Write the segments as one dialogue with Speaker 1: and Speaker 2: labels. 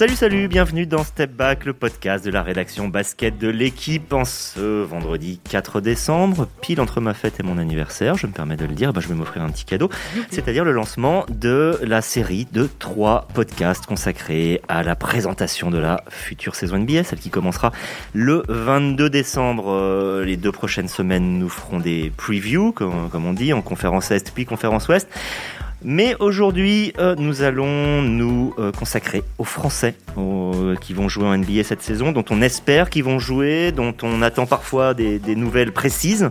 Speaker 1: Salut, salut, bienvenue dans Step Back, le podcast de la rédaction basket de l'équipe en ce vendredi 4 décembre, pile entre ma fête et mon anniversaire, je me permets de le dire, bah, je vais m'offrir un petit cadeau, c'est-à-dire le lancement de la série de trois podcasts consacrés à la présentation de la future saison NBA, celle qui commencera le 22 décembre. Euh, les deux prochaines semaines, nous ferons des previews, comme, comme on dit, en conférence Est puis conférence Ouest. Mais aujourd'hui, euh, nous allons nous euh, consacrer aux Français euh, qui vont jouer en NBA cette saison, dont on espère qu'ils vont jouer, dont on attend parfois des, des nouvelles précises.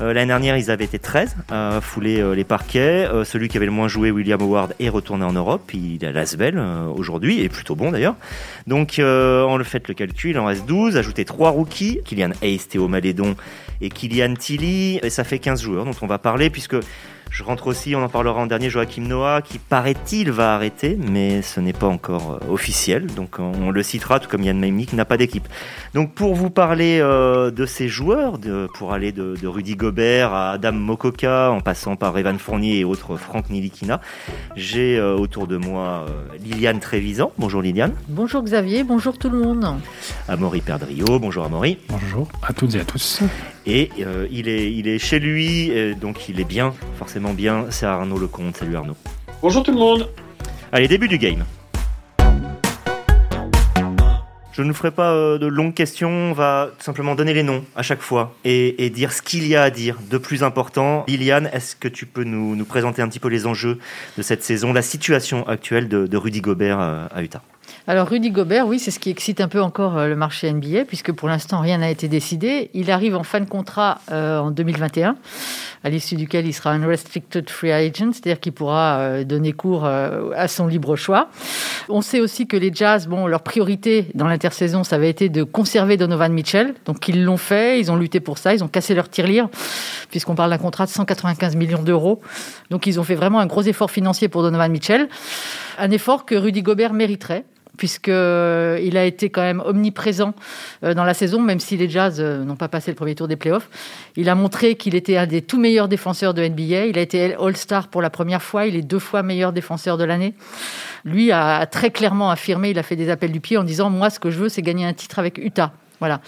Speaker 1: L'année dernière, ils avaient été 13 à fouler les parquets. celui qui avait le moins joué, William Howard, est retourné en Europe. Il est à Lasvel aujourd'hui, et plutôt bon d'ailleurs. Donc, on le fait le calcul, il en reste 12. Ajoutez 3 rookies, Kylian Hayes, Théo Malédon et Kylian Tilly. Et ça fait 15 joueurs dont on va parler, puisque je rentre aussi, on en parlera en dernier, Joachim Noah, qui paraît-il va arrêter, mais ce n'est pas encore euh, officiel, donc on le citera, tout comme Yann Maimik qui n'a pas d'équipe. Donc pour vous parler euh, de ces joueurs, de, pour aller de, de, Rudy Gobert à Adam Mokoka, en passant par Evan Fournier et autres Franck Nilikina, j'ai euh, autour de moi Liliane Trévisan. Bonjour Liliane.
Speaker 2: Bonjour Xavier, bonjour tout le monde.
Speaker 1: Amaury Perdrio, bonjour Amaury.
Speaker 3: Bonjour à toutes et à tous.
Speaker 1: Et euh, il, est, il est chez lui, donc il est bien, forcément bien. C'est Arnaud Lecomte. Salut Arnaud.
Speaker 4: Bonjour tout le monde.
Speaker 1: Allez, début du game. Je ne ferai pas euh, de longues questions, on va simplement donner les noms à chaque fois et, dire ce qu'il y a à dire de plus important. Liliane, est-ce que tu peux nous, présenter un petit peu les enjeux de cette saison, la situation actuelle de, Rudy Gobert euh, à Utah?
Speaker 2: Alors Rudy Gobert, oui, c'est ce qui excite un peu encore euh, le marché NBA, puisque pour l'instant rien n'a été décidé. Il arrive en fin de contrat euh, en 2021, à l'issue duquel il sera un restricted free agent, c'est-à-dire qu'il pourra euh, donner cours à son libre choix. On sait aussi que les Jazz, bon, leur priorité dans l'intersaison, ça avait été de conserver Donovan Mitchell, donc ils l'ont fait, ils ont lutté pour ça, ils ont cassé leur tirelire, puisqu'on parle d'un contrat de 195 millions d'euros. Donc ils ont fait vraiment un gros effort financier pour Donovan Mitchell, un effort que Rudy Gobert mériterait puisqu'il euh, a été quand même omniprésent euh, dans la saison, même si les Jazz euh, n'ont pas passé le premier tour des playoffs. Il a montré qu'il était un des tout meilleurs défenseurs de NBA. Il a été All-Star pour la première fois. Il est deux fois meilleur défenseur de l'année. Lui a très clairement affirmé, il a fait des appels du pied en disant Moi, ce que je veux, c'est gagner un titre avec Utah. Voilà.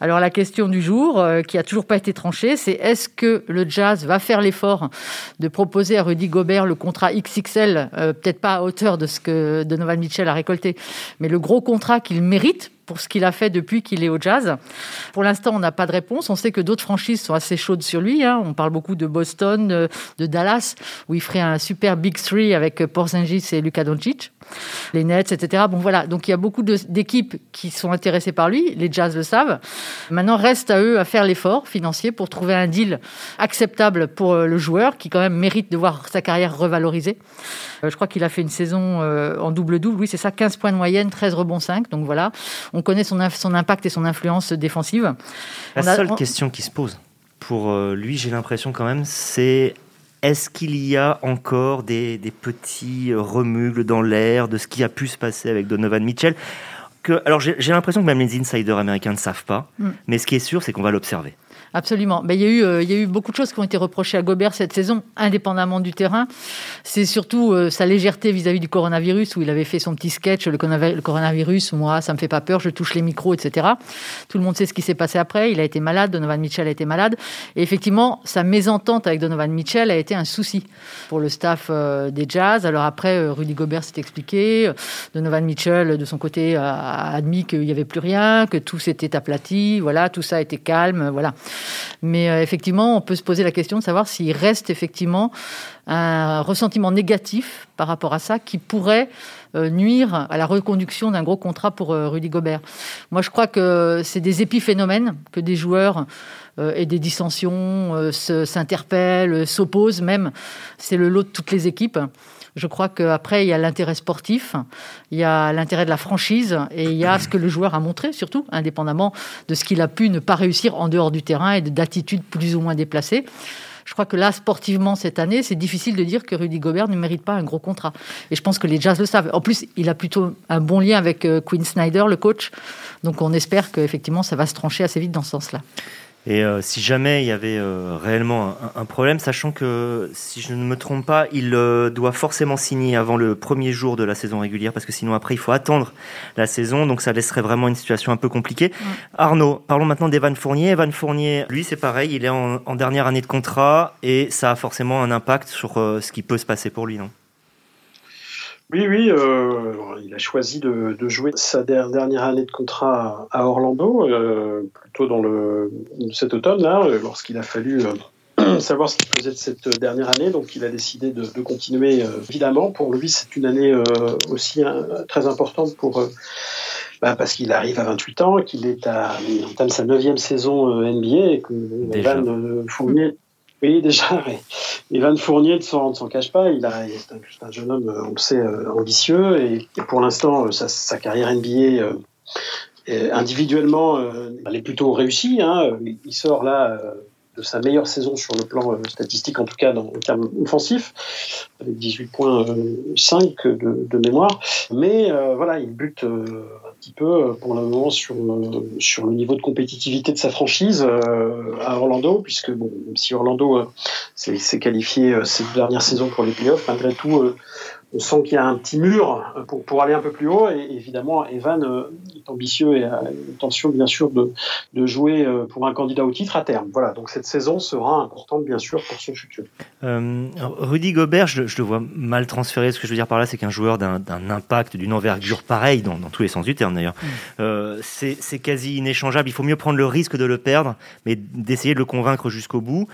Speaker 2: Alors la question du jour, euh, qui a toujours pas été tranchée, c'est est-ce que le Jazz va faire l'effort de proposer à Rudy Gobert le contrat XXL, euh, peut-être pas à hauteur de ce que Donovan Mitchell a récolté, mais le gros contrat qu'il mérite pour ce qu'il a fait depuis qu'il est au jazz. Pour l'instant, on n'a pas de réponse. On sait que d'autres franchises sont assez chaudes sur lui. Hein. On parle beaucoup de Boston, de, Dallas, où il ferait un super Big Three avec Porzingis et Luka Doncic, les Nets, etc. Bon, voilà. Donc, il y a beaucoup d'équipes qui sont intéressées par lui. Les Jazz le savent. Maintenant, reste à eux à faire l'effort financier pour trouver un deal acceptable pour euh, le joueur, qui quand même mérite de voir sa carrière revalorisée. Euh, je crois qu'il a fait une saison euh, en double-double. Oui, c'est ça, 15 points de moyenne, 13 rebonds 5. Donc voilà, on connaît son, son impact et son influence défensive.
Speaker 1: La seule question qui se pose pour euh, lui, j'ai l'impression quand même, c'est est-ce qu'il y a encore des, petits remugles dans l'air de ce qui a pu se passer avec Donovan Mitchell que, Alors j'ai l'impression que même les insiders américains ne savent pas, mm. mais ce qui est sûr, c'est qu'on va l'observer.
Speaker 2: Absolument. Mais il, y a eu, euh, il y a eu beaucoup de choses qui ont été reprochées à Gobert cette saison, indépendamment du terrain. C'est surtout euh, sa légèreté vis-à-vis du coronavirus, où il avait fait son petit sketch, le, coronavirus, moi, ça me fait pas peur, je touche les micros, etc. Tout le monde sait ce qui s'est passé après. Il a été malade, Donovan Mitchell a été malade. Et effectivement, sa mésentente avec Donovan Mitchell a été un souci pour le staff euh, des Jazz. Alors après, Rudy Gobert s'est expliqué. Donovan Mitchell, de son côté, a admis qu'il n'y avait plus rien, que tout s'était aplati. Voilà, tout ça était calme. Voilà. Mais euh, effectivement, on peut se poser la question de savoir s'il reste effectivement un ressentiment négatif par rapport à ça qui pourrait euh, nuire à la reconduction d'un gros contrat pour euh, Rudy Gobert. Moi, je crois que c'est des épiphénomènes que des joueurs et des dissensions s'interpellent, s'opposent même. C'est le lot de toutes les équipes. Je crois qu'après, il y a l'intérêt sportif, il y a l'intérêt de la franchise et il y a ce que le joueur a montré, surtout, indépendamment de ce qu'il a pu ne pas réussir en dehors du terrain et d'attitudes plus ou moins déplacées. Je crois que là, sportivement, cette année, c'est difficile de dire que Rudy Gobert ne mérite pas un gros contrat. Et je pense que les Jazz le savent. En plus, il a plutôt un bon lien avec euh, Quinn Snyder, le coach. Donc on espère qu'effectivement, ça va se trancher assez vite dans ce sens-là.
Speaker 1: Et euh, si jamais il y avait euh, réellement un, problème, sachant que si je ne me trompe pas, il euh, doit forcément signer avant le premier jour de la saison régulière, parce que sinon après il faut attendre la saison, donc ça laisserait vraiment une situation un peu compliquée. Arnaud, parlons maintenant d'Evan Fournier. Evan Fournier, lui c'est pareil, il est en, en, dernière année de contrat et ça a forcément un impact sur ce qui peut se passer pour lui, non?
Speaker 4: Oui, oui, euh, il a choisi de, jouer sa dernière année de contrat à Orlando, euh, plutôt dans le cet automne là, lorsqu'il a fallu euh, savoir ce qu'il faisait de cette dernière année. Donc, il a décidé de, continuer. évidemment, pour lui, c'est une année aussi très importante pour. Bah, parce qu'il arrive à 28 ans, qu'il est à, entame sa neuvième saison NBA et que Van Fournier, oui, déjà, Evan Fournier ne s'en cache pas. Il, a, c'est un, jeune homme, on le sait, euh, ambitieux. Et, pour l'instant, euh, sa, carrière NBA euh, individuellement, elle est plutôt réussie. Hein. Il sort là de sa meilleure saison sur le plan statistique, en tout cas dans, en termes offensifs, avec 18 points 5 de, de mémoire. Mais voilà, il bute petit peu euh, pour le moment sur, euh, sur le niveau de compétitivité de sa franchise euh, à Orlando, puisque bon, même si Orlando s'est qualifié cette dernière saison pour les playoffs, malgré tout, on sent qu'il y a un petit mur pour, pour aller un peu plus haut. Et évidemment, Evan est ambitieux et a l'intention, bien sûr, de, de jouer pour un candidat au titre à terme. Voilà, donc cette saison sera importante, bien sûr, pour son futur.
Speaker 1: Euh, Rudy Gobert, je, le vois mal transféré. Ce que je veux dire par là, c'est qu'un joueur d'un impact, d'une envergure pareille, dans, dans, tous les sens du terme d'ailleurs, mm. euh, c'est quasi inéchangeable. Il faut mieux prendre le risque de le perdre, mais d'essayer de le convaincre jusqu'au bout.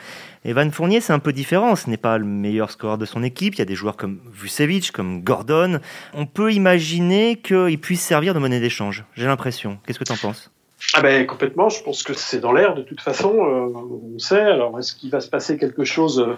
Speaker 1: Evan Fournier, c'est un peu différent. Ce n'est pas le meilleur scoreur de son équipe. Il y a des joueurs comme Vucevic, comme Gordon. On peut imaginer qu'il puisse servir de monnaie d'échange. J'ai l'impression. Qu'est-ce que tu en penses?
Speaker 4: Ah ben complètement, je pense que c'est dans l'air de toute façon, euh, on sait. Alors est-ce qu'il va se passer quelque chose euh,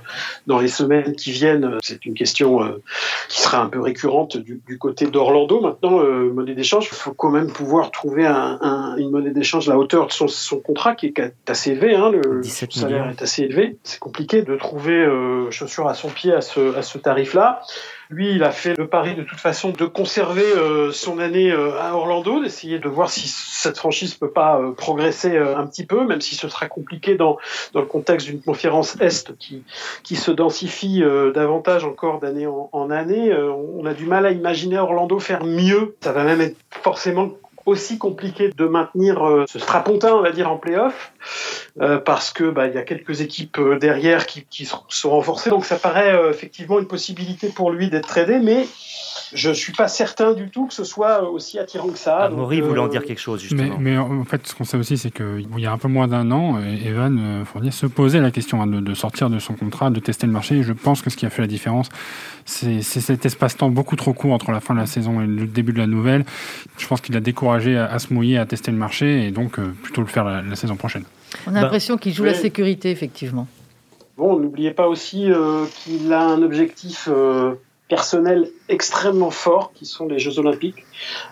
Speaker 4: dans les semaines qui viennent C'est une question euh, qui sera un peu récurrente du, côté d'Orlando. Maintenant, monnaie d'échange, il faut quand même pouvoir trouver un, une monnaie d'échange à la hauteur de son, son, contrat qui est assez élevé. Hein, le salaire est assez élevé. C'est compliqué de trouver chaussures à son pied à ce, à ce tarif-là. Lui, il a fait le pari de toute façon de conserver euh, son année euh, à Orlando, d'essayer de voir si cette franchise peut pas euh, progresser un petit peu, même si ce sera compliqué dans, dans le contexte d'une conférence Est qui, qui se densifie davantage encore d'année en, en, année. on a du mal à imaginer Orlando faire mieux. Ça va même être forcément aussi compliqué de maintenir euh, ce strapontin, on va dire, en playoff, euh, parce que bah, il y a quelques équipes euh, derrière qui, sont renforcées. Donc ça paraît effectivement une possibilité pour lui d'être tradé, mais je suis pas certain du tout que ce soit aussi attirant que ça.
Speaker 1: Amaury voulant dire quelque chose justement.
Speaker 3: Mais, en fait, ce qu'on sait aussi, c'est qu'il y a un peu moins d'un an, Evan Fournier se posait la question hein, de, sortir de son contrat, de tester le marché. Et je pense que ce qui a fait la différence, c'est cet espace-temps beaucoup trop court entre la fin de la saison et le début de la nouvelle. Je pense qu'il a découragé à, se mouiller, à tester le marché et donc euh, plutôt le faire la, saison prochaine.
Speaker 2: On a bah, l'impression qu'il joue la sécurité, effectivement.
Speaker 4: Bon, n'oubliez pas aussi euh, qu'il a un objectif euh, personnel extrêmement fort, qui sont les Jeux Olympiques.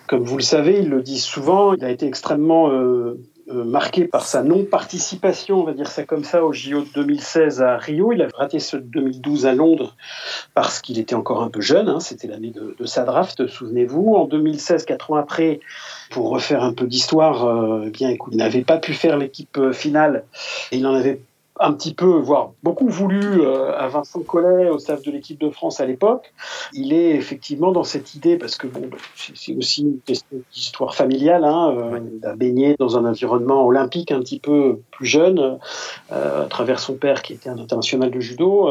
Speaker 4: Comme vous le savez, il le dit souvent, il a été extrêmement euh, marqué par sa non-participation, on va dire ça comme ça, au JO de 2016 à Rio. Il a raté ce 2012 à Londres parce qu'il était encore un peu jeune. Hein. C'était l'année de, sa draft, souvenez-vous. En 2016, quatre ans après, pour refaire un peu d'histoire, euh, eh bien, écoute, il n'avait pas pu faire l'équipe euh, finale il en avait un petit peu, voire beaucoup voulu euh, à Vincent Collet, au staff de l'équipe de France à l'époque. Il est effectivement dans cette idée, parce que bon, c'est aussi une question d'histoire familiale, hein, euh, il a baigné dans un environnement olympique un petit peu plus jeune, euh, à travers son père qui était un international de judo.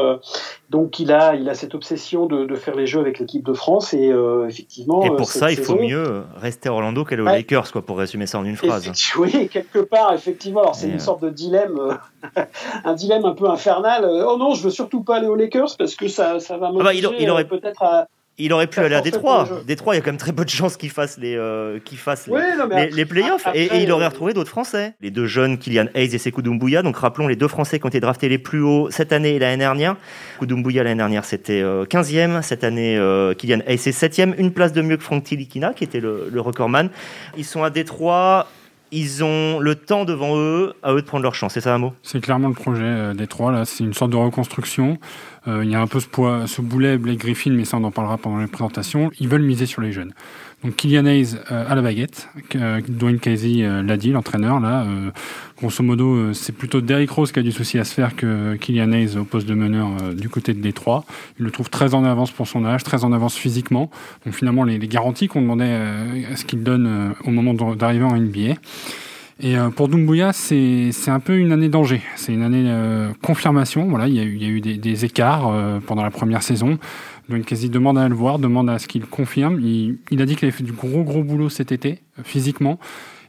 Speaker 4: donc il a, il a cette obsession de, de faire les jeux avec l'équipe de France, et effectivement...
Speaker 1: Et pour ça, il faut mieux rester à Orlando qu'aller aux Lakers, quoi, pour résumer ça en une phrase.
Speaker 4: Oui, quelque part, effectivement. Alors c'est une sorte de dilemme un dilemme un peu infernal. Euh, oh non, je veux surtout pas aller aux Lakers parce que ça, ça va me. Ah bah, il, aurait euh, peut-être à.
Speaker 1: Il aurait pu aller à Détroit. Détroit, il y a quand même très peu de chances qu'il fasse les, euh, fasse les, les, playoffs. et, il aurait retrouvé d'autres Français. Les deux jeunes, Kylian Hayes et Sekou Doumbouya. Donc rappelons les deux Français qui ont été draftés les plus hauts cette année et l'année dernière. Sekou Doumbouya l'année dernière, c'était 15e. Cette année, Kylian Hayes est 7e. Une place de mieux que Frank Tilikina, qui était le, le recordman. Ils sont à Détroit ils ont le temps devant eux, à eux de prendre leur chance. C'est ça un mot
Speaker 3: C'est clairement le projet euh, des trois. Là, c'est une sorte de reconstruction. Euh, il y a un peu ce, poids, ce boulet Blake Griffin, mais ça on en parlera pendant les présentations. Ils veulent miser sur les jeunes. Donc Kylian Hayes à la baguette, Dwayne Casey l'a dit, l'entraîneur là. grosso modo, c'est plutôt Derrick Rose qui a du souci à se faire que Kylian Hayes au poste de meneur du côté de Détroit. Il le trouve très en avance pour son âge, très en avance physiquement. Donc finalement, les, les garanties qu'on demandait à ce qu'il donne au moment d'arriver en NBA. Et euh, pour Dumbuya, c'est un peu une année danger. C'est une année euh, confirmation. Voilà, il y a eu, il y a eu des, des écarts euh, pendant la première saison. Donc, quasi demande à le voir, demande à ce qu'il confirme. Il, il, a dit qu'il avait fait du gros gros boulot cet été, physiquement.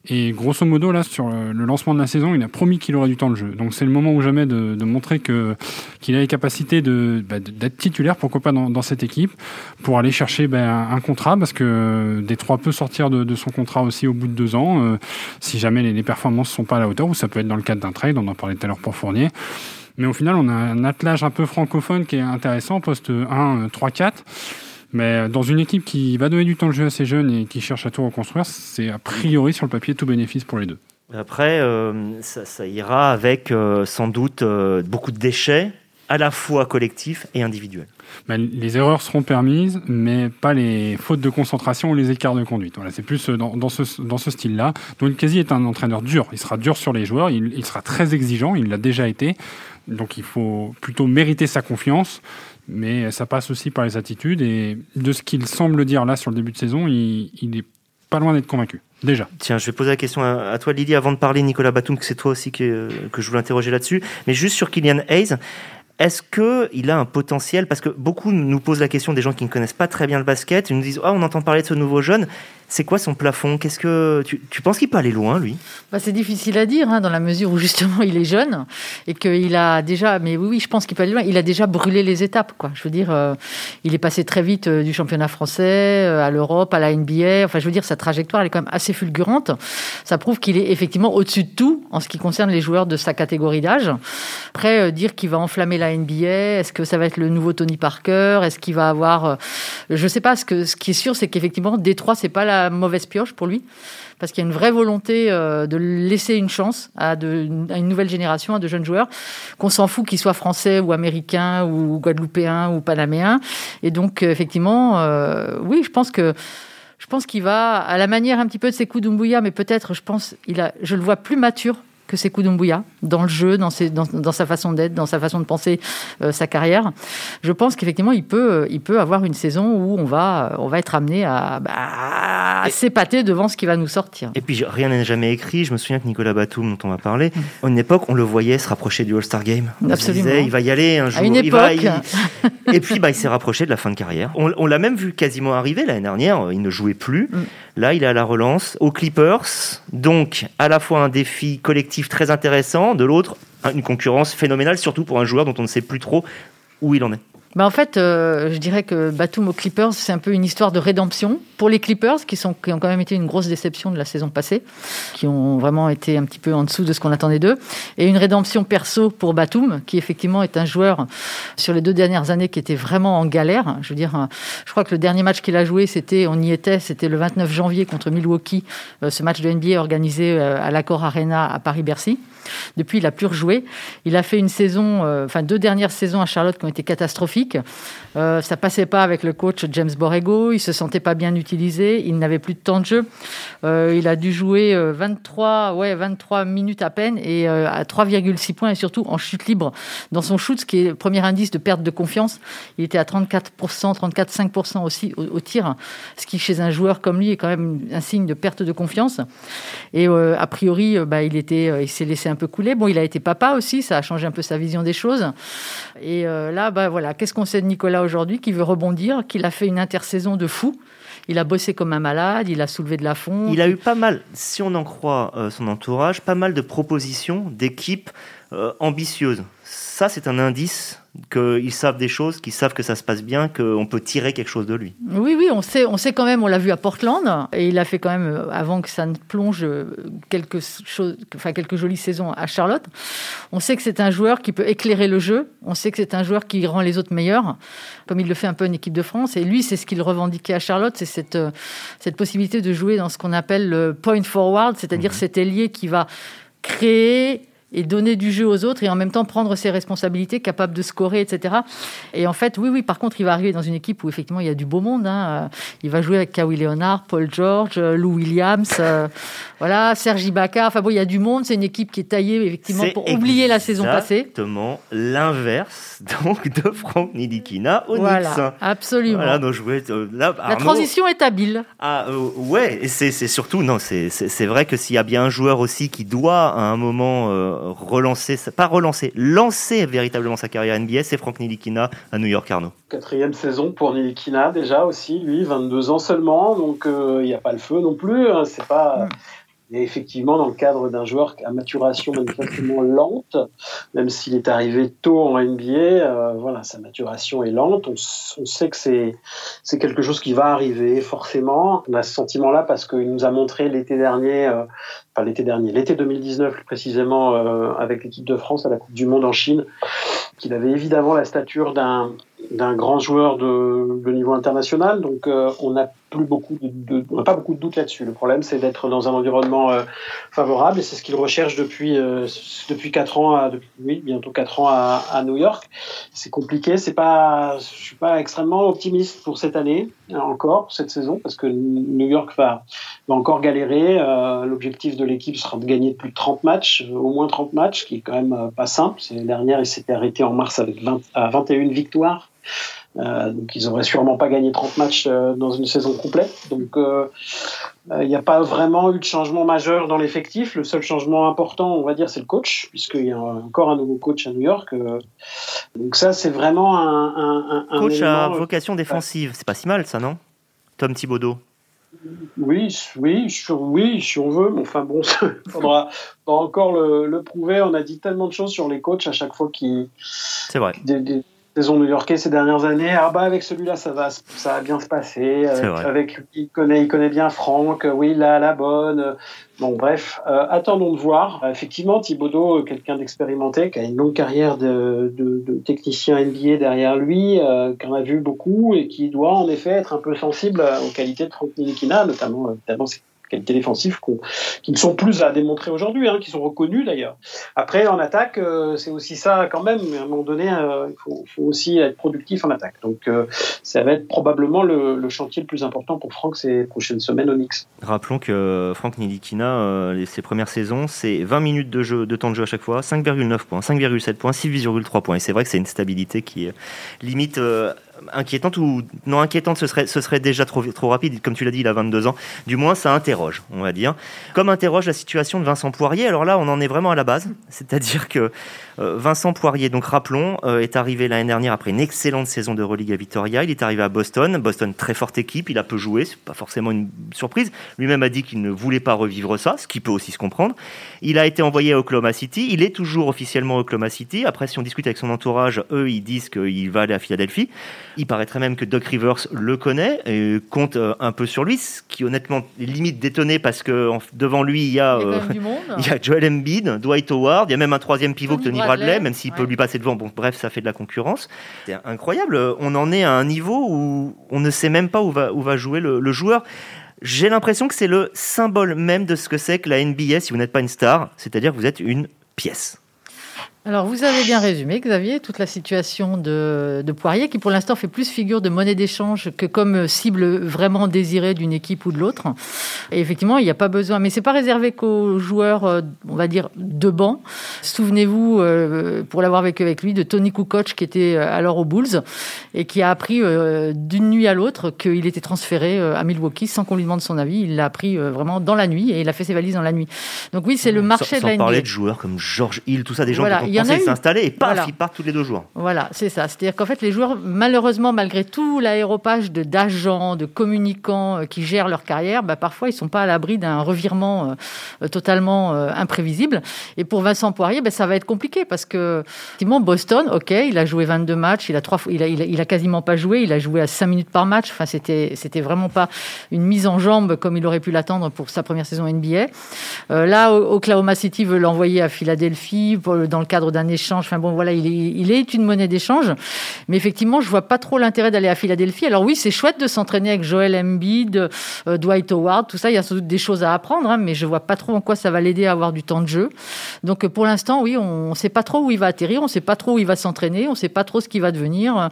Speaker 3: Et grosso modo, là, sur le lancement de la saison, il a promis qu'il aurait du temps de jeu. Donc c'est le moment ou jamais de, de montrer qu'il a les capacités bah, d'être titulaire, pourquoi pas dans, dans, cette équipe, pour aller chercher bah, un contrat, parce que Détroit peut sortir de, de, son contrat aussi au bout de deux ans, euh, si jamais les, les performances sont pas à la hauteur, ou ça peut être dans le cadre d'un trade, on en parlait tout à l'heure pour Fournier. Mais au final, on a un attelage un peu francophone qui est intéressant, poste 1, 3, 4. Mais dans une équipe qui va donner du temps de jeu à ces jeunes et qui cherche à tout reconstruire, c'est a priori sur le papier tout bénéfice pour les deux.
Speaker 1: Après, euh, ça, ira avec euh, sans doute euh, beaucoup de déchets, à la fois collectifs et individuels.
Speaker 3: Ben, les erreurs seront permises, mais pas les fautes de concentration ou les écarts de conduite. Voilà, c'est plus dans, dans ce, dans ce style-là. Donc Kazi est un entraîneur dur. Il sera dur sur les joueurs, il, il sera très exigeant, il l'a déjà été. Donc il faut plutôt mériter sa confiance mais ça passe aussi par les attitudes. Et de ce qu'il semble dire là sur le début de saison, il, il est pas loin d'être convaincu. Déjà.
Speaker 1: Tiens, je vais poser la question à, à toi, Lydie, avant de parler, Nicolas Batum, que c'est toi aussi que, que je voulais interroger là-dessus. Mais juste sur Kylian Hayes, est-ce qu'il a un potentiel? Parce que beaucoup nous posent la question des gens qui ne connaissent pas très bien le basket. Ils nous disent oh, on entend parler de ce nouveau jeune. C'est quoi son plafond? Qu'est-ce que tu, tu penses qu'il peut aller loin, lui?
Speaker 2: Bah, C'est difficile à dire, hein, dans la mesure où justement il est jeune et qu'il a déjà. Mais oui, oui, je pense qu'il peut aller loin. Il a déjà brûlé les étapes, quoi. Je veux dire, euh, il est passé très vite euh, du championnat français euh, à l'Europe, à la NBA. Enfin, je veux dire, sa trajectoire elle est quand même assez fulgurante. Ça prouve qu'il est effectivement au-dessus de tout en ce qui concerne les joueurs de sa catégorie d'âge. Après, dire qu'il va enflammer la NBA, est-ce que ça va être le nouveau Tony Parker? Est-ce qu'il va avoir. Je sais pas. Ce, que, ce qui est sûr, c'est qu'effectivement, Détroit, c'est pas la mauvaise pioche pour lui parce qu'il y a une vraie volonté euh, de laisser une chance à, une nouvelle génération, à de jeunes joueurs, qu'on s'en fout qu'ils soient français ou américains ou guadeloupéens ou panaméens. Et donc, effectivement, euh, oui, je pense que je pense qu'il va à la manière un petit peu de Sekou Doumbouya, mais peut-être, je pense, il a, je le vois plus mature que Sekou Doumbouya dans le jeu, dans, ses, dans, dans sa façon d'être, dans sa façon de penser euh, sa carrière. Je pense qu'effectivement, il peut, il peut avoir une saison où on va, on va être amené à, bah, à s'épater devant ce qui va nous sortir.
Speaker 1: Et puis, rien n'est jamais écrit. Je me souviens que Nicolas Batum, dont on va parler, à une époque, on le voyait se rapprocher du All-Star Game. On
Speaker 2: Absolument.
Speaker 1: Disait, il va y aller un jour.
Speaker 2: À une
Speaker 1: il
Speaker 2: époque.
Speaker 1: va, il... Et puis, bah, il s'est rapproché de la fin de carrière. On, on l'a même vu quasiment arriver l'année dernière. Il ne jouait plus. Mm. Là, il est à la relance aux Clippers. Donc, à la fois un défi collectif très intéressant, de l'autre, une concurrence phénoménale, surtout pour un joueur dont on ne sait plus trop où il en est.
Speaker 2: Bah en fait, euh, je dirais que Batum aux Clippers, c'est un peu une histoire de rédemption pour les Clippers, qui, sont, qui ont quand même été une grosse déception de la saison passée, qui ont vraiment été un petit peu en dessous de ce qu'on attendait d'eux, et une rédemption perso pour Batum, qui effectivement est un joueur sur les deux dernières années qui était vraiment en galère. Je veux dire, je crois que le dernier match qu'il a joué, c'était, on y était, c'était le 29 janvier contre Milwaukee, euh, ce match de NBA organisé euh, à l'Accor Arena à Paris-Bercy. Depuis, il a plus rejoué. Il a fait une saison, euh, enfin deux dernières saisons à Charlotte qui ont été catastrophiques. Euh, ça passait pas avec le coach James Borrego. Il se sentait pas bien utilisé. Il n'avait plus de temps de jeu. Euh, il a dû jouer 23, ouais, 23 minutes à peine et euh, à 3,6 points et surtout en chute libre dans son shoot, ce qui est le premier indice de perte de confiance. Il était à 34%, 34,5% aussi au, tir, ce qui chez un joueur comme lui est quand même un signe de perte de confiance. Et euh, a priori, bah, il était, il s'est laissé un peu couler. Bon, il a été papa aussi, ça a changé un peu sa vision des choses. Et euh, là, bah, voilà, qu'est-ce qu'on sait de Nicolas aujourd'hui Qui veut rebondir, qu'il a fait une intersaison de fou? Il a bossé comme un malade, il a soulevé de la fonte.
Speaker 1: Il a eu pas mal, si on en croit euh, son entourage, pas mal de propositions d'équipes euh, ambitieuses. Ça, c'est un indice qu'ils savent des choses, qu'ils savent que ça se passe bien, qu'on peut tirer quelque chose de lui.
Speaker 2: Oui, oui, on sait, on sait quand même, on l'a vu à Portland, et il a fait quand même, avant que ça ne plonge quelques, choses, enfin, quelques jolies saisons à Charlotte, on sait que c'est un joueur qui peut éclairer le jeu, on sait que c'est un joueur qui rend les autres meilleurs, comme il le fait un peu en équipe de France, et lui, c'est ce qu'il revendiquait à Charlotte, c'est cette, cette possibilité de jouer dans ce qu'on appelle le point forward, c'est-à-dire mmh. cet ailier qui va créer et donner du jeu aux autres et en même temps prendre ses responsabilités, capable de scorer, etc. Et en fait, oui, oui, par contre, il va arriver dans une équipe où effectivement il y a du beau monde. Hein. Il va jouer avec Kawhi Leonard, Paul George, Lou Williams, euh, voilà, Serge Ibaka. Enfin bon, il y a du monde. C'est une équipe qui est taillée effectivement pour oublier la saison passée.
Speaker 1: Exactement l'inverse donc de Franck Nidikina au
Speaker 2: voilà, Absolument. Voilà,
Speaker 1: donc je euh, là,
Speaker 2: la transition est habile.
Speaker 1: Ah euh, ouais, et c'est surtout non, c'est vrai que s'il y a bien un joueur aussi qui doit à un moment relancer, pas relancer, lancer véritablement sa carrière NBA, c'est Franck Nilikina à New York, Arnaud.
Speaker 4: Quatrième saison pour Nilikina déjà aussi, lui, 22 ans seulement, donc il n'y a pas le feu non plus. Hein, c'est pas. Et effectivement, dans le cadre d'un joueur à maturation manifestement lente, même s'il est arrivé tôt en NBA, euh, voilà, sa maturation est lente. On, sait que c'est c'est quelque chose qui va arriver forcément. On a ce sentiment-là parce qu'il nous a montré l'été dernier, euh, enfin l'été dernier, l'été 2019 plus précisément, euh, avec l'équipe de France à la Coupe du Monde en Chine, qu'il avait évidemment la stature d'un d'un grand joueur de, de, niveau international. Donc, on n'a plus beaucoup de, n'a pas beaucoup de doutes là-dessus. Le problème, c'est d'être dans un environnement euh, favorable, et c'est ce qu'il recherche depuis euh, depuis quatre ans, à, depuis, oui, bientôt quatre ans à, à New York. C'est compliqué. C'est pas, je suis pas extrêmement optimiste pour cette année encore, pour cette saison, parce que New York va va encore galérer. L'objectif de l'équipe sera de gagner plus de 30 matchs, au moins 30 matchs, qui est quand même pas simple. C'est dernière, il s'était arrêté en mars avec 20, à 21 victoires. Euh, donc ils auraient sûrement pas gagné 30 matchs euh, dans une saison complète. Donc euh, il n'y a pas vraiment eu de changement majeur dans l'effectif. Le seul changement important, on va dire, c'est le coach, puisqu'il y a encore un nouveau coach à New York. donc ça, c'est vraiment un, un,
Speaker 1: coach à vocation défensive. C'est pas si mal, ça, non? Tom Thibodeau.
Speaker 4: Oui, oui, oui, si on veut. Mais enfin bon, il faudra, encore le, prouver. On a dit tellement de choses sur les coachs à chaque fois qui.
Speaker 1: C'est vrai
Speaker 4: saison new-yorkais ces dernières années. Ah bah avec celui-là ça va ça va bien se passer. Avec, il connaît il connaît bien Franck. Oui là la bonne. Bon bref, euh, attendons de voir. Effectivement Thibodeau, quelqu'un d'expérimenté, qui a une longue carrière de, de, de technicien NBA derrière lui, euh, qu'on a vu beaucoup et qui doit en effet être un peu sensible aux qualités de Franck Nilikina, notamment notamment qualités défensives qui ne sont plus à démontrer aujourd'hui, hein, qui sont reconnues d'ailleurs. Après, en attaque, euh, c'est aussi ça quand même. À un moment donné, euh, il faut, aussi être productif en attaque. Donc, euh, ça va être probablement le, chantier le plus important pour Franck ces prochaines semaines au Knicks.
Speaker 1: Rappelons que Franck Nilikina, ses premières saisons, c'est 20 minutes de, jeu, de temps de jeu à chaque fois, 5,9 points, 5,7 points, 6,3 points. Et c'est vrai que c'est une stabilité qui limite inquiétante ou non inquiétante, ce serait, déjà trop, trop rapide. Comme tu l'as dit, il a 22 ans. Du moins, ça interroge, on va dire. Comme interroge la situation de Vincent Poirier. Alors là, on en est vraiment à la base. C'est-à-dire que Vincent Poirier, donc rappelons, euh, est arrivé l'année dernière après une excellente saison de Religue à Victoria. Il est arrivé à Boston. Boston, très forte équipe. Il a peu joué. C'est pas forcément une surprise. Lui-même a dit qu'il ne voulait pas revivre ça, ce qui peut aussi se comprendre. Il a été envoyé à Oklahoma City. Il est toujours officiellement à Oklahoma City. Après, si on discute avec son entourage, eux, ils disent qu'il va aller à Philadelphie. Il paraîtrait même que Doc Rivers le connaît et compte euh, un peu sur lui, ce qui honnêtement est limite détonné parce que devant lui, il y a, il y a Joel Embiid, Dwight Howard, il y a même un troisième pivot, Tony, Tony Bradley, même s'il peut lui passer devant. Bon, bref, ça fait de la concurrence. C'est incroyable. On en est à un niveau où on ne sait même pas où va, où va jouer le, joueur. J'ai l'impression que c'est le symbole même de ce que c'est que la NBA si vous n'êtes pas une star, c'est-à-dire que vous êtes une pièce.
Speaker 2: Alors, vous avez bien résumé, Xavier, toute la situation de, Poirier, qui pour l'instant fait plus figure de monnaie d'échange que comme cible vraiment désirée d'une équipe ou de l'autre. Et effectivement, il n'y a pas besoin, mais c'est pas réservé qu'aux joueurs, euh, on va dire, de banc. Souvenez-vous, euh, pour l'avoir vécu avec lui, de Tony Kukoc, qui était euh, alors aux Bulls et qui a appris d'une nuit à l'autre qu'il était transféré à Milwaukee sans qu'on lui demande son avis. Il l'a appris vraiment dans la nuit et il a fait ses valises dans la nuit. Donc oui, c'est le marché
Speaker 1: de
Speaker 2: la
Speaker 1: NBA. parler de joueurs comme George Hill, tout ça, des gens il y en a s'installer et paf, ils partent tous les deux jours.
Speaker 2: Voilà, c'est ça. C'est-à-dire qu'en fait, les joueurs, malheureusement, malgré tout l'aéropage de d'agents, de communicants euh, qui gèrent leur carrière, bah, parfois ils sont pas à l'abri d'un revirement euh, totalement euh, imprévisible. Et pour Vincent Poirier, bah, ça va être compliqué parce que effectivement, Boston, ok, il a joué 22 matchs, il a trois, il a, il a, quasiment pas joué, il a joué à 5 minutes par match. Enfin, c'était, c'était vraiment pas une mise en jambe comme il aurait pu l'attendre pour sa première saison NBA. là, Oklahoma City veut l'envoyer à Philadelphie dans le cadre cadre d'un échange. Enfin bon, voilà, il est, il est une monnaie d'échange. Mais effectivement, je vois pas trop l'intérêt d'aller à Philadelphie. Alors oui, c'est chouette de s'entraîner avec Joel Embiid, euh, Dwight Howard, tout ça. Il y a sans doute des choses à apprendre, hein, mais je vois pas trop en quoi ça va l'aider à avoir du temps de jeu. Donc pour l'instant, oui, on sait pas trop où il va atterrir, on sait pas trop où il va s'entraîner, on sait pas trop ce qui va devenir.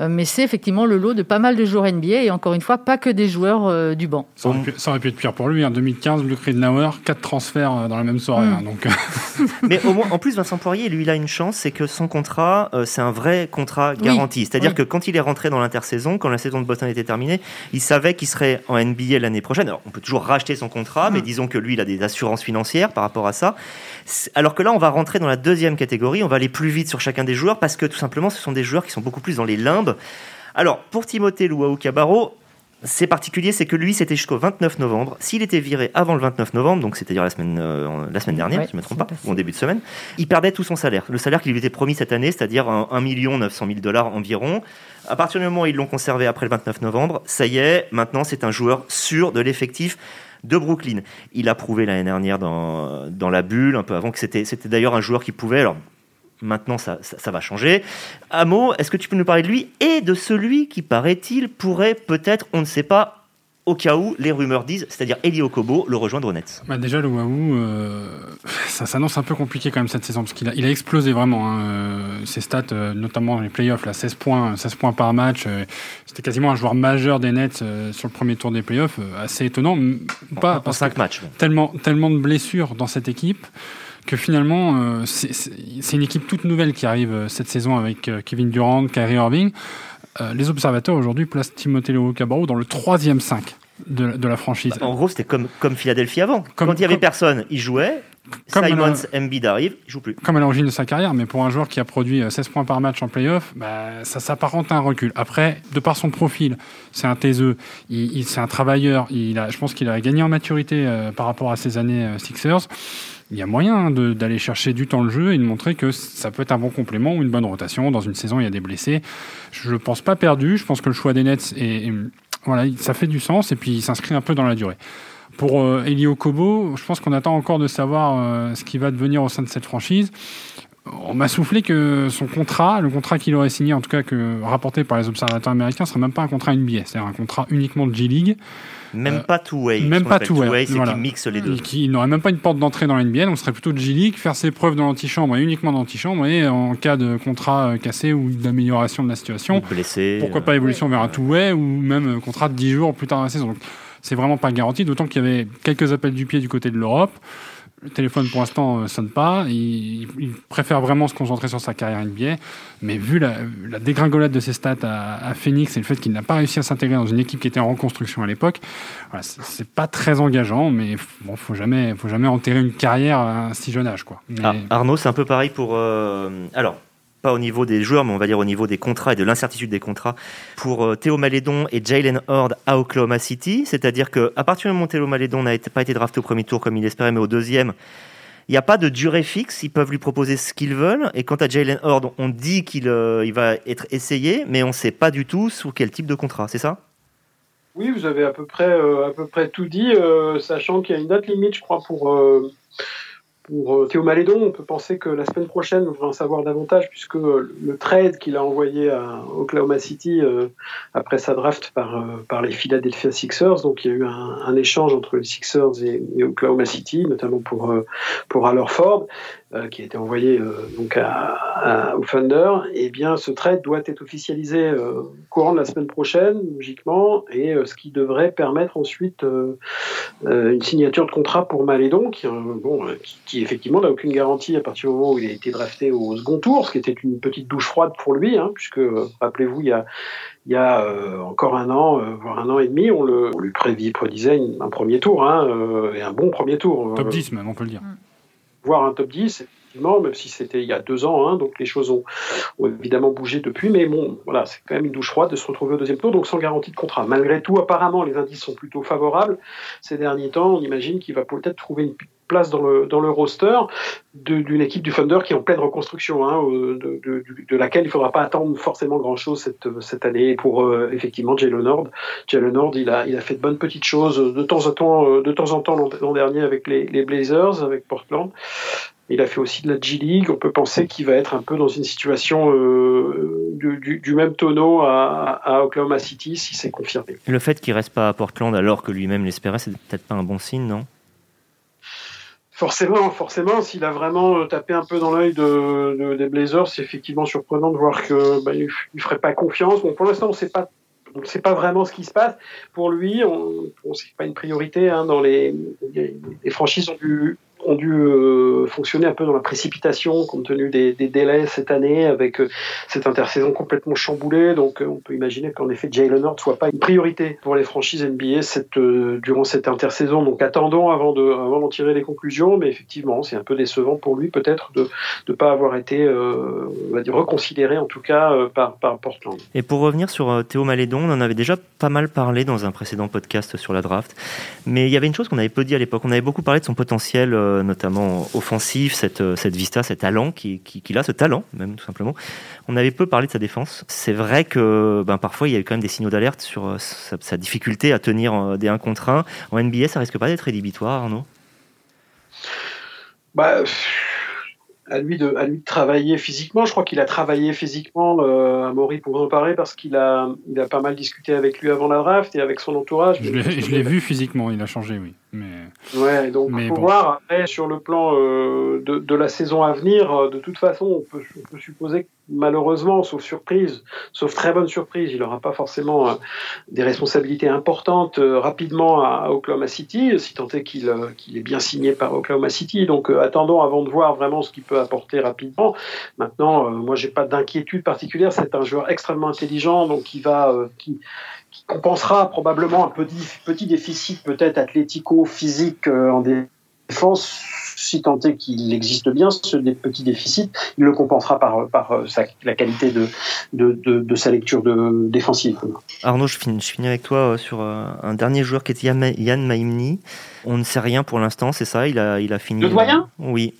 Speaker 2: mais c'est effectivement le lot de pas mal de joueurs NBA et encore une fois, pas que des joueurs du banc.
Speaker 3: Ça aurait, pu, être pire pour lui. En 2015, Luke Ridnour, quatre transferts dans la même soirée. Hein, donc...
Speaker 1: mais au moins, en plus, Vincent Poirier, lui, il a une chance, c'est que son contrat, c'est un vrai contrat garanti. C'est-à-dire que quand il est rentré dans l'intersaison, quand la saison de Boston était terminée, il savait qu'il serait en NBA l'année prochaine. Alors, on peut toujours racheter son contrat, mais mm. disons que lui, il a des assurances financières par rapport à ça. Alors que là, on va rentrer dans la deuxième catégorie, on va aller plus vite sur chacun des joueurs parce que tout simplement, ce sont des joueurs qui sont beaucoup plus dans les limbes. Alors, pour Timothée Luau Cabarro, c'est particulier, c'est que lui, c'était jusqu'au 29 novembre. S'il était viré avant le 29 novembre, donc c'est-à-dire la semaine, euh, la semaine dernière, si je ne me trompe pas, ou en début de semaine, il perdait tout son salaire. Le salaire qui lui était promis cette année, c'est-à-dire 1 900 000 dollars environ. À partir du moment où ils l'ont conservé après le 29 novembre, ça y est, maintenant c'est un joueur sûr de l'effectif de Brooklyn. Il a prouvé l'année dernière dans, dans la bulle, un peu avant que c'était, c'était d'ailleurs un joueur qui pouvait, alors Maintenant, ça, ça, va changer. Amo, est-ce que tu peux nous parler de lui et de celui qui, paraît-il, pourrait peut-être, on ne sait pas, au cas où les rumeurs disent, c'est-à-dire Eli Okobo, le rejoindre au Nets
Speaker 3: bah Déjà, le Wahoo, euh, ça s'annonce un peu compliqué quand même cette saison, parce qu'il a, il a explosé vraiment. Hein, euh, ses stats, euh, notamment dans les playoffs, là, 16 points, 16 points par match. C'était quasiment un joueur majeur des Nets sur le premier tour des playoffs. assez étonnant.
Speaker 1: Pas, en, 5 matchs.
Speaker 3: Tellement, tellement de blessures dans cette équipe que finalement, euh, c'est une équipe toute nouvelle qui arrive euh, cette saison avec euh, Kevin Durant, Kyrie Irving. les observateurs aujourd'hui placent Timothée Cabarro dans le troisième 5 de, la franchise.
Speaker 1: en gros, c'était comme, comme Philadelphie avant. Quand il n'y avait personne, il jouait. Comme Simons, Embiid arrive, il joue plus.
Speaker 3: Comme à l'origine de sa carrière, mais pour un joueur qui a produit 16 points par match en playoff, bah, ça s'apparente à un recul. Après, de par son profil, c'est un taiseux, il, c'est un travailleur, il a, je pense qu'il a gagné en maturité par rapport à ses années Sixers il y a moyen d'aller chercher du temps de jeu et de montrer que ça peut être un bon complément ou une bonne rotation. Dans une saison, il y a des blessés. Je ne pense pas perdu. Je pense que le choix des Nets, voilà, ça fait du sens et puis il s'inscrit un peu dans la durée. Pour euh, Elio Kobo, je pense qu'on attend encore de savoir euh, ce qui va devenir au sein de cette franchise. On m'a soufflé que son contrat, le contrat qu'il aurait signé, en tout cas que rapporté par les observateurs américains, ne serait même pas un contrat NBA, c'est-à-dire un contrat uniquement de G-League.
Speaker 1: Même pas two-way.
Speaker 3: Même pas two-way.
Speaker 1: C'est qui mixe les deux.
Speaker 3: Qui n'aurait même pas une porte d'entrée dans l'NBA, donc ce serait plutôt de G-League, faire ses preuves dans l'antichambre et uniquement dans l'antichambre, et en cas de contrat euh, cassé ou d'amélioration de la situation,
Speaker 1: blessé,
Speaker 3: pourquoi pas évolution vers un two-way ou même euh, contrat de 10 jours plus tard dans la saison. Donc c'est vraiment pas garanti, d'autant qu'il y avait quelques appels du pied du côté de l'Europe. Le téléphone, pour l'instant, ne euh, sonne pas. Il, préfère vraiment se concentrer sur sa carrière NBA. Mais vu la, dégringolade de ses stats à, Phoenix et le fait qu'il n'a pas réussi à s'intégrer dans une équipe qui était en reconstruction à l'époque, voilà, c'est pas très engageant. Mais bon, faut jamais, faut jamais enterrer une carrière à un si jeune âge, quoi.
Speaker 1: Ah, Arnaud, c'est un peu pareil pour. Euh, alors, au niveau des joueurs, mais on va dire au niveau des contrats et de l'incertitude des contrats pour euh, Théo Malédon et Jalen Horde à Oklahoma City. C'est-à-dire qu'à partir du moment où Théo Malédon n'a pas été drafté au premier tour comme il espérait, mais au deuxième, il n'y a pas de durée fixe. Ils peuvent lui proposer ce qu'ils veulent. Et quant à Jalen Horde, on dit qu'il euh, va être essayé, mais on ne sait pas du tout sous quel type de contrat. C'est ça?
Speaker 4: Oui, vous avez à peu près, euh, à peu près tout dit, sachant qu'il y a une date limite, je crois, pour pour euh, Théo Malédon, on peut penser que la semaine prochaine, on va en savoir davantage, puisque le trade qu'il a envoyé à Oklahoma City euh, après sa draft par, euh, les Philadelphia Sixers, donc il y a eu un, échange entre les Sixers et, Oklahoma City, notamment pour, pour Ford. Euh, qui a été envoyé euh, donc à, au Thunder, et eh bien ce trade doit être officialisé euh, courant de la semaine prochaine, logiquement, et ce qui devrait permettre ensuite une signature de contrat pour Malédon, qui, bon, qui, effectivement n'a aucune garantie à partir du moment où il a été drafté au second tour, ce qui était une petite douche froide pour lui, hein, puisque rappelez-vous, il y a il y a encore un an, voire un an et demi, on, le, on lui prédisait un premier tour, hein, et un bon premier tour.
Speaker 3: Top 10 même, on peut le dire.
Speaker 2: Mm
Speaker 4: un top 10, effectivement, même si c'était il y a deux ans, hein, donc les choses ont, évidemment bougé depuis, mais bon, voilà, c'est quand même une douche froide de se retrouver au deuxième tour, donc sans garantie de contrat. Malgré tout, apparemment, les indices sont plutôt favorables. Ces derniers temps, on imagine qu'il va peut-être trouver une place dans le, dans le roster d'une équipe du Thunder qui est en pleine reconstruction, hein, de, de, laquelle il ne faudra pas attendre forcément grand-chose cette, cette année. pour euh, effectivement Jalen Nord, Jalen Nord, il a, il a fait de bonnes petites choses de temps en temps, de temps en temps l'an dernier avec les, Blazers, avec Portland. Il a fait aussi de la G-League. On peut penser qu'il va être un peu dans une situation euh, du, même tonneau à, Oklahoma City si c'est confirmé.
Speaker 1: Le fait qu'il reste pas à Portland alors que lui-même l'espérait, c'est peut-être pas un bon signe, non?
Speaker 4: Forcément, forcément, s'il a vraiment tapé un peu dans l'œil de, des Blazers, c'est effectivement surprenant de voir que bah, il, ferait pas confiance. Bon, pour l'instant, on sait pas on sait pas vraiment ce qui se passe. Pour lui, on, on c'est pas une priorité. Hein, dans les, les, franchises ont dû ont dû euh, fonctionner un peu dans la précipitation compte tenu des, délais cette année avec euh, cette intersaison complètement chamboulée. Donc euh, on peut imaginer qu'en effet Jalen ne soit pas une priorité pour les franchises NBA cette, durant cette intersaison. Donc attendons avant de avant d'en tirer les conclusions, mais effectivement c'est un peu décevant pour lui peut-être de ne pas avoir été on va dire, reconsidéré en tout cas par, par Portland.
Speaker 1: Et pour revenir sur Théo Malédon, on en avait déjà pas mal parlé dans un précédent podcast sur la draft, mais il y avait une chose qu'on avait peu dit à l'époque. On avait beaucoup parlé de son potentiel euh, notamment offensif, cette, euh, cette vista, cet talent qu'il qui, a, ce talent même tout simplement. On avait peu parlé de sa défense. C'est vrai que ben, parfois il y a eu quand même des signaux d'alerte sur euh, sa, difficulté à tenir des 1 contre 1. En NBA, ça risque pas d'être rédhibitoire, Arnaud
Speaker 4: bah, à lui de, à lui de travailler physiquement. Je crois qu'il a travaillé physiquement. Euh, Maury pourrait en parler parce qu'il a, il a pas mal discuté avec lui avant la draft et avec son entourage.
Speaker 3: Je l'ai vu physiquement, il a changé, oui. Mais...
Speaker 4: Ouais, donc Mais faut voir après sur le plan euh, de, de, la saison à venir. Euh, de toute façon, on peut, on peut supposer que malheureusement, sauf surprise, sauf très bonne surprise, il n'aura pas forcément euh, des responsabilités importantes euh, rapidement à, Oklahoma City, si tant est qu'il est bien signé par Oklahoma City. Donc attendons avant de voir vraiment ce qu'il peut apporter rapidement. Maintenant, moi, j'ai pas d'inquiétude particulière. C'est un joueur extrêmement intelligent, donc qui va, qui, qui compensera probablement un petit, petit déficit peut-être athlético-physique en défense si tant est qu'il existe bien ce petit déficit, il le compensera par, par euh, la qualité de, de, sa lecture de, défensive.
Speaker 1: Arnaud, je finis, je finis avec toi euh, sur euh, un dernier joueur qui est Yann Maimni. On ne sait rien pour l'instant, c'est ça? Il a, il a fini.
Speaker 4: Le doyen?
Speaker 1: Oui.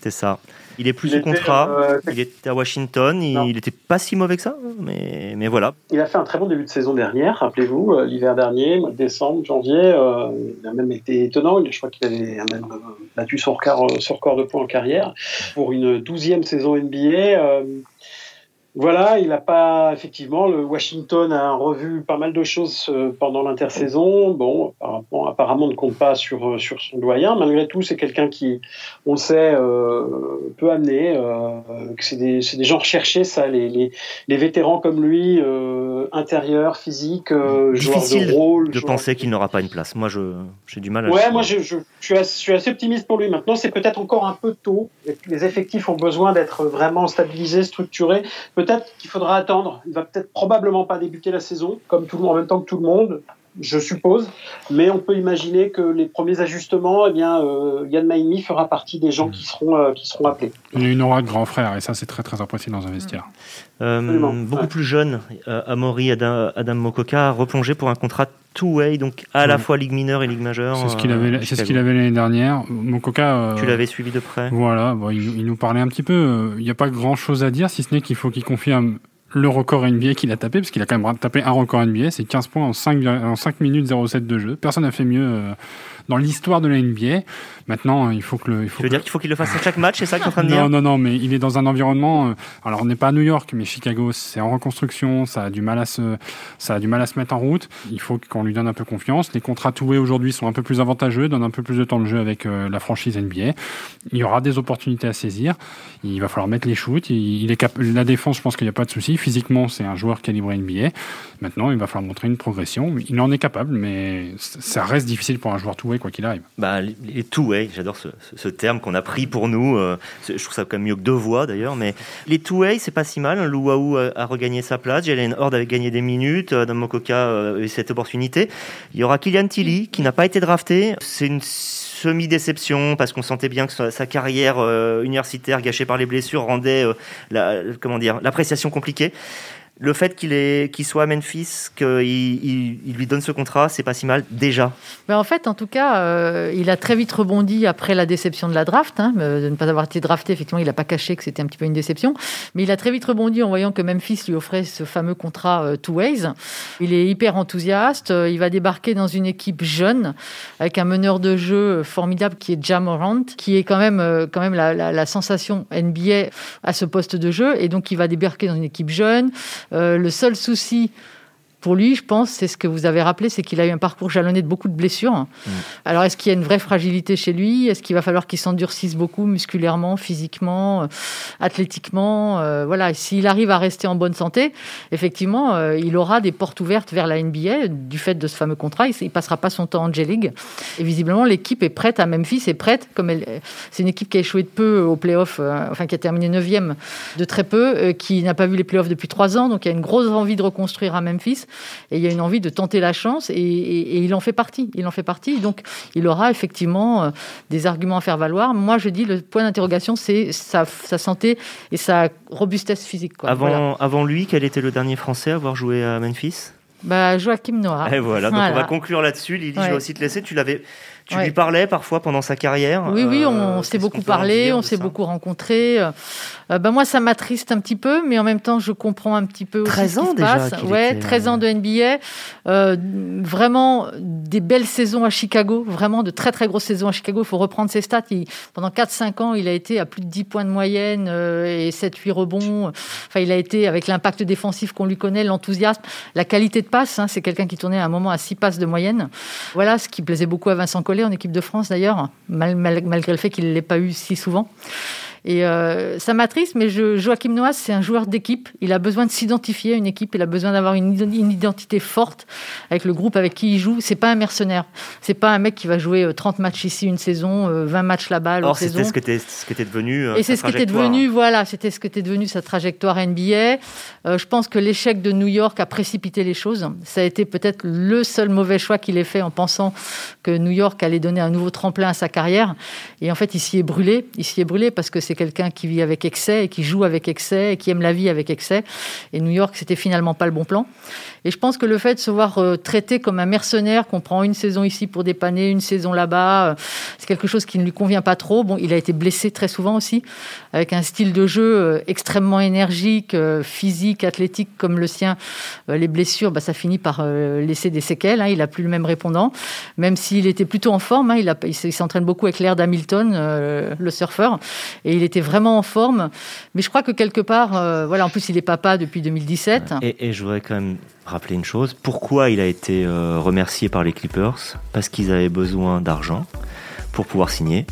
Speaker 1: C'est ça. Il est plus sous contrat. Euh, il était à Washington. Il n'était pas si mauvais que ça, mais, mais voilà.
Speaker 4: Il a fait un très bon début de saison dernière, rappelez-vous, euh, l'hiver dernier, mois de décembre, janvier. Euh, il a même été étonnant. Je crois qu'il avait même battu son record, son record de points en carrière. Pour une douzième saison NBA, voilà, il n'a pas effectivement le Washington a revu pas mal de choses euh, pendant l'intersaison. Bon, apparemment, apparemment ne compte pas sur euh, sur son doyen. Malgré tout, c'est quelqu'un qui, on le sait, euh, peut amener. Euh, c'est des c'est des gens recherchés, ça, les les, les vétérans comme lui, euh, intérieur, physique, joueur de rôle.
Speaker 1: De penser qu'il n'aura pas une place. Moi, je j'ai du mal. à
Speaker 4: Ouais, moi, je, je, je, suis assez, je suis assez optimiste pour lui. Maintenant, c'est peut-être encore un peu tôt. Les effectifs ont besoin d'être vraiment stabilisés, structurés peut-être qu'il faudra attendre. Il va peut-être probablement pas débuter la saison, comme tout le monde, en même temps que tout le monde, je suppose. Mais on peut imaginer que les premiers ajustements, eh bien, euh, Yann Maimi fera partie des gens qui seront, euh, qui seront appelés.
Speaker 3: Il y a une aura de grand frère, et ça, c'est très, très apprécié dans un vestiaire.
Speaker 1: Euh, beaucoup plus jeune, Amaury Adam, Adam Mokoka a replongé pour un contrat two-way, donc à la fois Ligue mineure et Ligue majeure.
Speaker 3: C'est ce qu'il avait, c'est ce qu'il avait l'année dernière. Mokoka.
Speaker 1: tu l'avais suivi de près.
Speaker 3: Voilà, bon, il, il, nous parlait un petit peu. Il n'y a pas grand chose à dire, si ce n'est qu'il faut qu'il confirme le record NBA qu'il a tapé, parce qu'il a quand même tapé un record NBA, c'est 15 points en 5, en 5 minutes 07 de jeu. Personne n'a fait mieux euh, dans l'histoire de la NBA. Maintenant, il faut que le. Il faut
Speaker 1: tu veux dire qu'il faut qu'il le fasse à chaque match, c'est ça que tu es en train de dire
Speaker 3: Non, non, non, mais il est dans un environnement. Euh, alors, on n'est pas à New York, mais Chicago, c'est en reconstruction, ça a du mal à se, ça a du mal à se mettre en route. Il faut qu'on lui donne un peu confiance. Les contrats toués aujourd'hui sont un peu plus avantageux, donnent un peu plus de temps de jeu avec euh, la franchise NBA. Il y aura des opportunités à saisir. Il va falloir mettre les shoots. Il, est cap la défense, je pense qu'il n'y a pas de souci. Physiquement, c'est un joueur calibré NBA. Maintenant, il va falloir montrer une progression. Il en est capable, mais ça reste difficile pour un joueur toué quoi qu'il arrive.
Speaker 1: Bah, les two-way, j'adore ce, terme qu'on a pris pour nous. Euh, je trouve ça quand même mieux que deux voix d'ailleurs, mais les two-way, c'est pas si mal. Louaou a, regagné sa place, Jalen Horde avait gagné des minutes, Adam Mokoka a eu cette opportunité. Il y aura Kylian Tilly qui n'a pas été drafté. C'est une semi-déception parce qu'on sentait bien que sa, carrière euh, universitaire gâchée par les blessures rendait euh, la, l'appréciation compliquée. Le fait qu'il soit à Memphis, qu'il il, lui donne ce contrat, c'est pas si mal déjà.
Speaker 2: Mais en fait, en tout cas, euh, il a très vite rebondi après la déception de la draft, hein, de ne pas avoir été drafté. Effectivement, il n'a pas caché que c'était un petit peu une déception, mais il a très vite rebondi en voyant que Memphis lui offrait ce fameux contrat euh, two ways. Il est hyper enthousiaste. Euh, il va débarquer dans une équipe jeune avec un meneur de jeu formidable qui est Jamorant, qui est quand même quand même la, la sensation NBA à ce poste de jeu, et donc il va débarquer dans une équipe jeune. Euh, le seul souci pour lui, je pense, c'est ce que vous avez rappelé, c'est qu'il a eu un parcours jalonné de beaucoup de blessures. Mm. Alors, est-ce qu'il y a une vraie fragilité chez lui? Est-ce qu'il va falloir qu'il s'endurcisse beaucoup musculairement, physiquement, euh, athlétiquement euh, Voilà, s'il arrive à rester en bonne santé, effectivement, euh, il aura des portes ouvertes vers la NBA du fait de ce fameux contrat. Il ne passera pas son temps en J-League. Et visiblement, l'équipe est prête à Memphis, est prête, comme elle, c'est une équipe qui a échoué de peu au playoff, enfin qui a terminé 9 de très peu, qui n'a pas vu les playoffs depuis 3 ans, donc il y a une grosse envie de reconstruire à Memphis et il y a une envie de tenter la chance et, il en fait partie. Il en fait partie. Donc, il aura effectivement euh, des arguments à faire valoir. Moi, je dis le point d'interrogation, c'est sa, santé et sa robustesse physique.
Speaker 1: Avant, avant lui, quel était le dernier Français à avoir joué à Memphis?
Speaker 2: Bah, Joachim Noah.
Speaker 1: Et voilà, donc on va conclure là-dessus. Lily, je vais aussi te laisser. Tu l'avais. Tu lui parlais parfois pendant sa carrière
Speaker 2: Oui, oui, on, euh, s'est beaucoup parlé, on s'est beaucoup rencontré. Euh, bah, moi, ça m'attriste un petit peu, mais en même temps, je comprends un petit peu
Speaker 1: 13 ans
Speaker 2: ce
Speaker 1: qui déjà.
Speaker 2: Passe. Ouais, 13 ans de NBA. Euh, vraiment des belles saisons à Chicago, vraiment de très très grosses saisons à Chicago. Il faut reprendre ses stats. pendant 4-5 ans, il a été à plus de 10 points de moyenne et 7-8 rebonds. Enfin, il a été avec l'impact défensif qu'on lui connaît, l'enthousiasme, la qualité de passe. Hein, c'est quelqu'un qui tournait à un moment à 6 passes de moyenne. Voilà ce qui plaisait beaucoup à Vincent Collet en équipe de France d'ailleurs, malgré le fait qu'il ne l'ait pas eu si souvent. Et euh, ça m'attriste, mais je, Joachim Noah, c'est un joueur d'équipe. Il a besoin de s'identifier à une équipe. Il a besoin d'avoir une, identité forte avec le groupe avec qui il joue. C'est pas un mercenaire. C'est pas un mec qui va jouer 30 euh, matchs ici une saison, 20 euh, matchs là-bas l'autre
Speaker 1: saison. Or, c'était ce qui était devenu.
Speaker 2: Et c'est ce qui était devenu, voilà, c'était ce qui était devenu sa trajectoire NBA. je pense que l'échec de New York a précipité les choses. Ça a été peut-être le seul mauvais choix qu'il ait fait en pensant que New York allait donner un nouveau tremplin à sa carrière. Et en fait, il s'y est brûlé. Il s'y est brûlé parce que c'est quelqu'un qui vit avec excès et qui joue avec excès et qui aime la vie avec excès. Et New York, c'était finalement pas le bon plan. Et je pense que le fait de se voir euh, traité comme un mercenaire, qu'on prend une saison ici pour dépanner, une saison là-bas, euh, c'est quelque chose qui ne lui convient pas trop. Bon, il a été blessé très souvent aussi, avec un style de jeu euh, extrêmement énergique, physique, athlétique comme le sien. Les blessures, bah, ça finit par laisser des séquelles. Hein. Il n'a plus le même répondant, même s'il était plutôt en forme. Hein. Il, s'entraîne beaucoup avec l'air d'Hamilton, le surfeur, et il était vraiment en forme. Mais je crois que quelque part, voilà, en plus il est papa depuis 2017.
Speaker 1: Et, et je voudrais quand même rappeler une chose. Pourquoi il a été euh, remercié par les Clippers? Parce qu'ils avaient besoin d'argent pour pouvoir signer.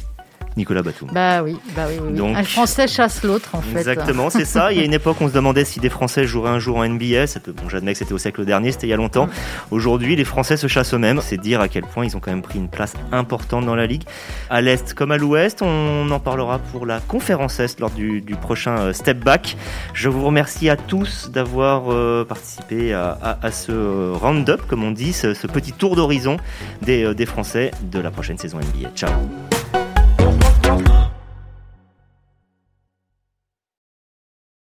Speaker 1: Nicolas Batum.
Speaker 2: Bah oui, bah oui, Donc, un Français chasse l'autre en
Speaker 1: fait. Exactement, c'est ça. Il y a une époque, on se demandait si des Français joueraient un jour en NBA. Bon, j'admets que c'était au siècle dernier, c'était il y a longtemps. Aujourd'hui, les Français se chassent eux-mêmes. C'est dire à quel point ils ont quand même pris une place importante dans la ligue. À l'est comme à l'ouest, on en parlera pour la conférence est lors du, prochain euh, Step Back. Je vous remercie à tous d'avoir euh, participé à, ce round-up, comme on dit, ce, petit tour d'horizon des, euh, des Français de la prochaine saison NBA. Ciao. Bye.